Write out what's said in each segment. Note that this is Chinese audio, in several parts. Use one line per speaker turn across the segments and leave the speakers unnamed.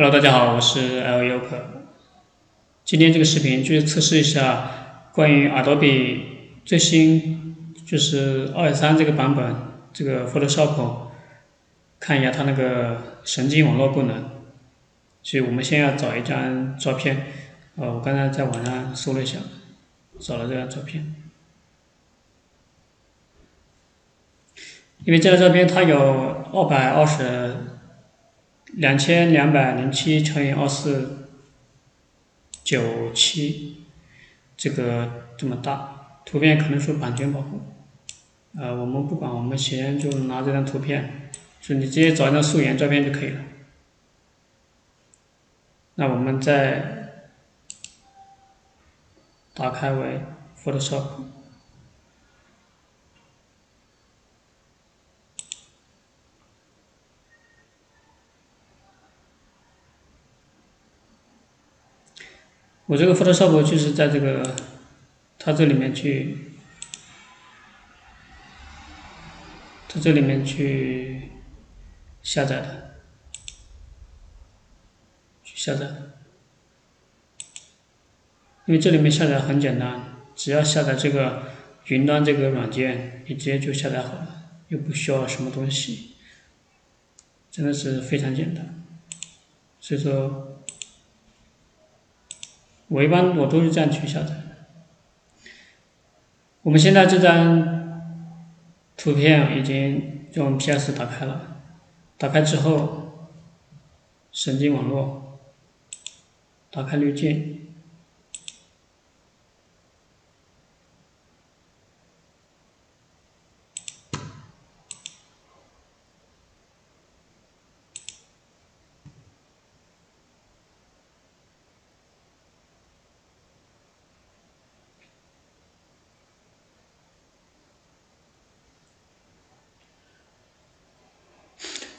Hello，大家好，我是 L U 可。今天这个视频就是测试一下关于 Adobe 最新就是二点三这个版本这个 Photoshop，看一下它那个神经网络功能。所以我们先要找一张照片，呃，我刚才在网上搜了一下，找了这张照片。因为这张照片它有二百二十两千两百零七乘以二四九七，这个这么大，图片可能受版权保护，呃，我们不管，我们先就拿这张图片，就你直接找一张素颜照片就可以了。那我们再打开为 Photoshop。我这个 Photoshop 就是在这个它这里面去，在这里面去下载的，去下载。因为这里面下载很简单，只要下载这个云端这个软件，你直接就下载好了，又不需要什么东西，真的是非常简单。所以说。我一般我都是这样去下载。我们现在这张图片已经用 PS 打开了，打开之后，神经网络，打开滤镜。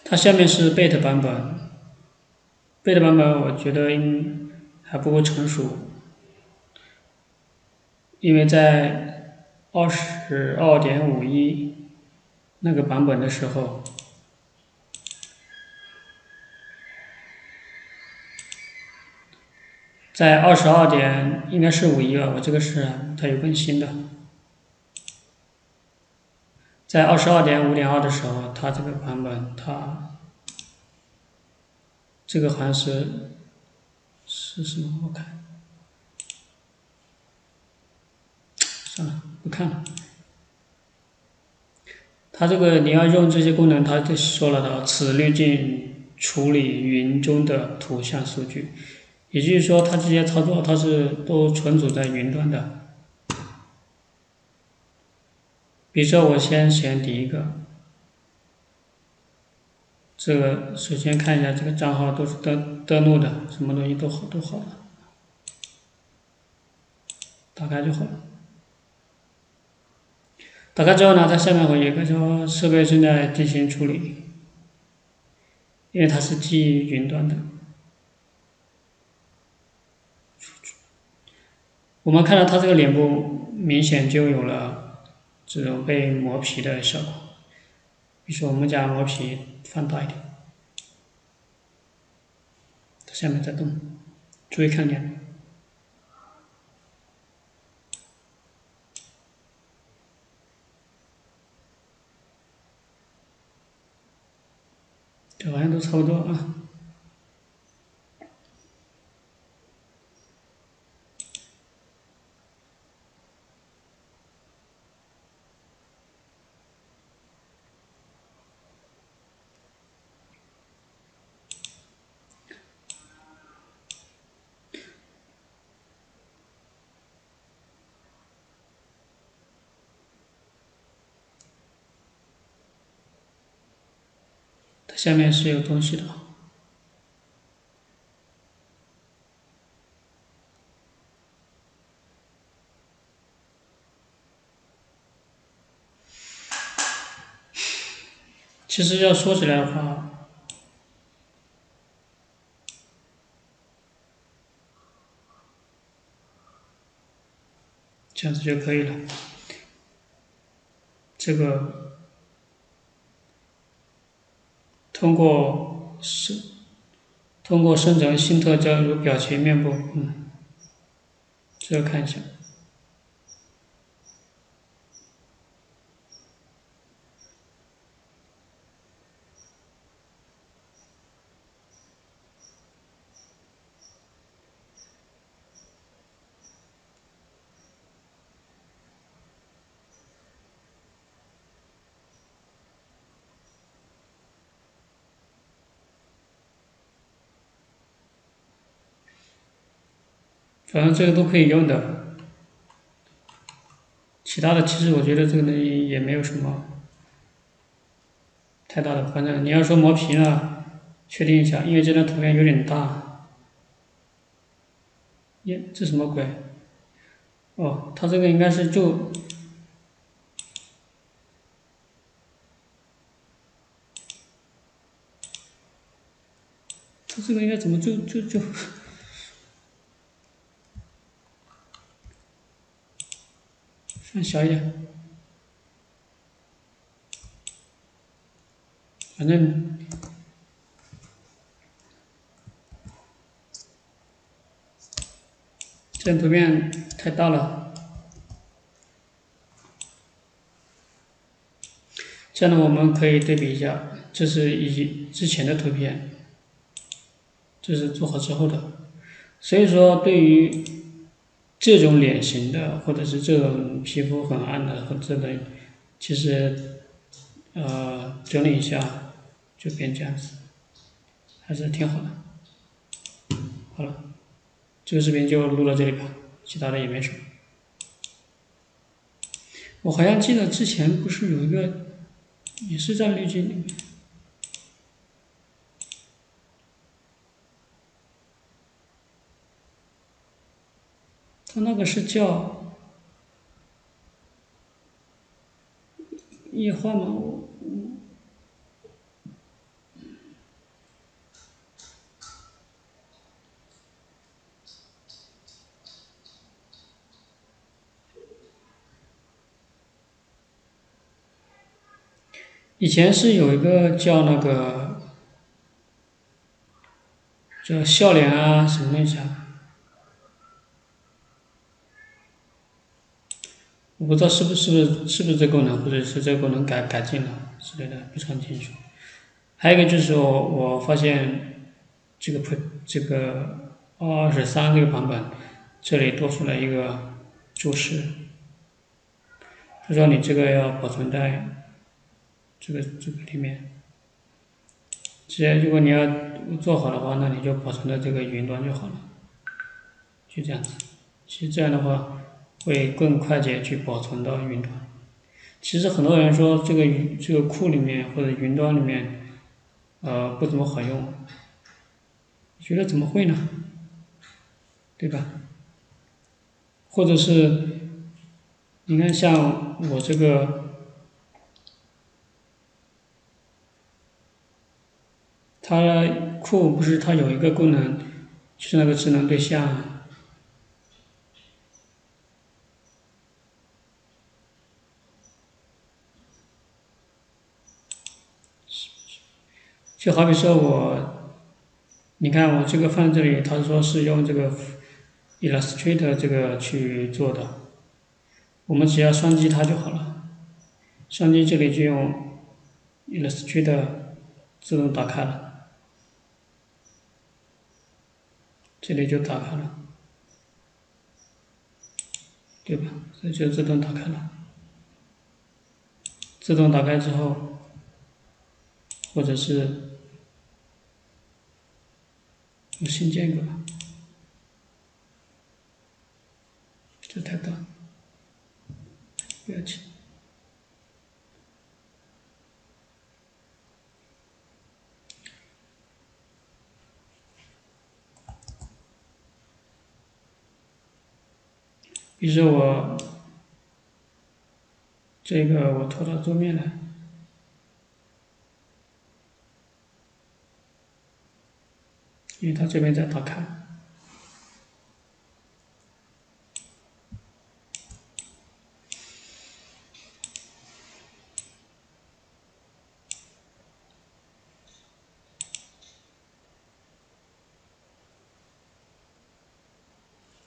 它下面是 bet 版本，bet 版本我觉得应还不够成熟，因为在二十二点五一那个版本的时候，在二十二点应该是五一吧，我这个是它有更新的。在二十二点五点二的时候，它这个版本，它这个好像是是什么？我看，算了，不看了。它这个你要用这些功能，它就说了的，此滤镜处理云中的图像数据，也就是说，它这些操作它是都存储在云端的。比如说，我先选第一个，这个首先看一下这个账号都是登登录的，什么东西都好都好了，打开就好了。打开之后呢，在下面会有一个说设备正在进行处理，因为它是基于云端的。我们看到它这个脸部明显就有了。这种被磨皮的效果，比如说我们将磨皮放大一点，下面在动，注意看点，这好像都差不多啊。下面是有东西的，其实要说起来的话，这样子就可以了，这个。通过生通过生成新特征如表情、面部，嗯，这个看一下。反正这个都可以用的，其他的其实我觉得这个东西也没有什么太大的。反正你要说磨皮了，确定一下，因为这张图片有点大。耶，这什么鬼？哦，它这个应该是就，它这个应该怎么就就就？小一点，反正这张图片太大了。这样呢，我们可以对比一下，这是以之前的图片，这是做好之后的。所以说，对于这种脸型的，或者是这种皮肤很暗的，或者的，其实，呃，整理一下就变这样子，还是挺好的。好了，这个视频就录到这里吧，其他的也没什么。我好像记得之前不是有一个，也是在滤镜里面。那个是叫液化吗？我以前是有一个叫那个叫笑脸啊，什么东西啊？我不知道是不是不是是不是这功能，或者是这功能改改进了之类的，不是很清楚。还有一个就是我我发现这个 Pro 这个二十三这个版本，这里多出来一个注释，他说你这个要保存在这个这个里面。直接如果你要做好的话，那你就保存在这个云端就好了，就这样子。其实这样的话。会更快捷去保存到云端。其实很多人说这个这个库里面或者云端里面，呃不怎么好用。觉得怎么会呢？对吧？或者是，你看像我这个，它库不是它有一个功能，就是那个智能对象。就好比说我，你看我这个放这里，他说是用这个 Illustrator 这个去做的，我们只要双击它就好了，双击这里就用 Illustrator 自动打开了，这里就打开了，对吧？这就自动打开了，自动打开之后，或者是。我新建一个，这太大，不要紧。比如说我这个，我拖到桌面来。因为它这边在打开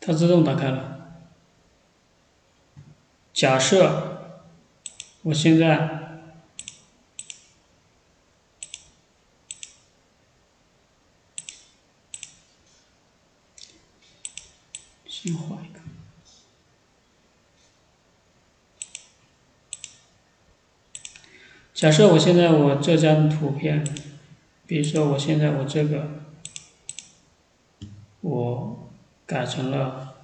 它自动打开了。假设我现在假设我现在我这张图片，比如说我现在我这个，我改成了。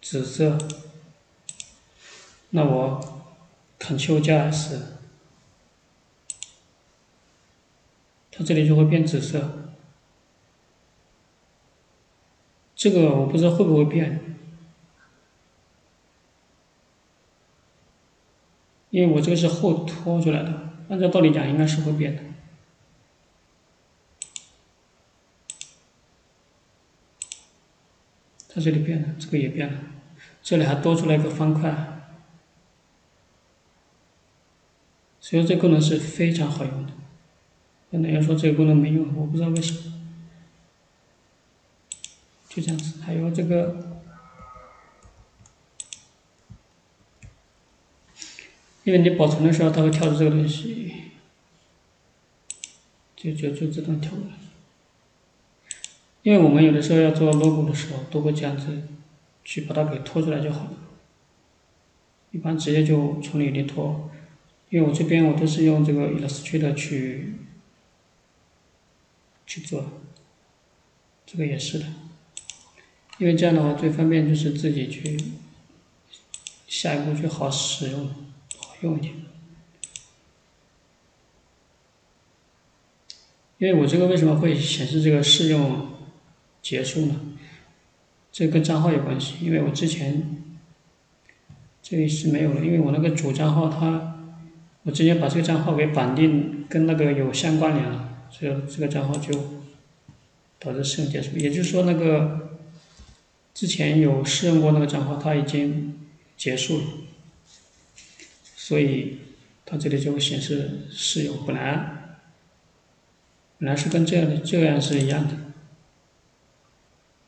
紫色，那我 Ctrl 加 S，它这里就会变紫色。这个我不知道会不会变，因为我这个是后拖出来的，按照道理讲应该是会变的。它这里变了，这个也变了。这里还多出来一个方块，所以这功能是非常好用的。有人要说这个功能没用，我不知道为什么。就这样子，还有这个，因为你保存的时候，它会跳出这个东西，就就就自动跳过来。因为我们有的时候要做 logo 的时候，都会这样子。去把它给拖出来就好了，一般直接就从里面拖，因为我这边我都是用这个 Illustrator 去去做，这个也是的，因为这样的话最方便就是自己去下一步就好使用，用一点。因为我这个为什么会显示这个试用结束呢？这跟账号有关系，因为我之前这里是没有的，因为我那个主账号它，我直接把这个账号给绑定跟那个有相关联了，所以这个账号就导致试用结束。也就是说，那个之前有试用过那个账号，它已经结束了，所以它这里就会显示试用。本来本来是跟这样的这样是一样的，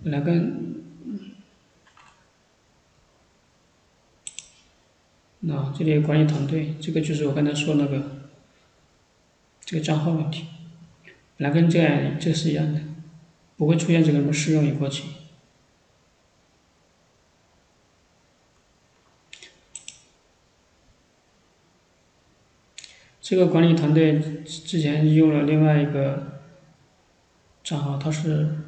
本来跟。那这里管理团队，这个就是我刚才说那个这个账号问题，本来跟这样这是一样的，不会出现这个什么试用已过期。这个管理团队之之前用了另外一个账号，它是，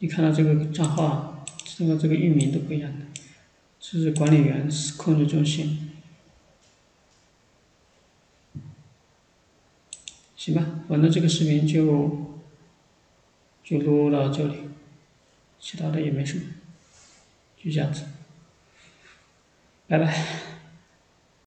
你看到这个账号，这个这个域名都不一样的。这是管理员控制中心，行吧，反正这个视频就就录到这里，其他的也没什么，就这样子，拜拜。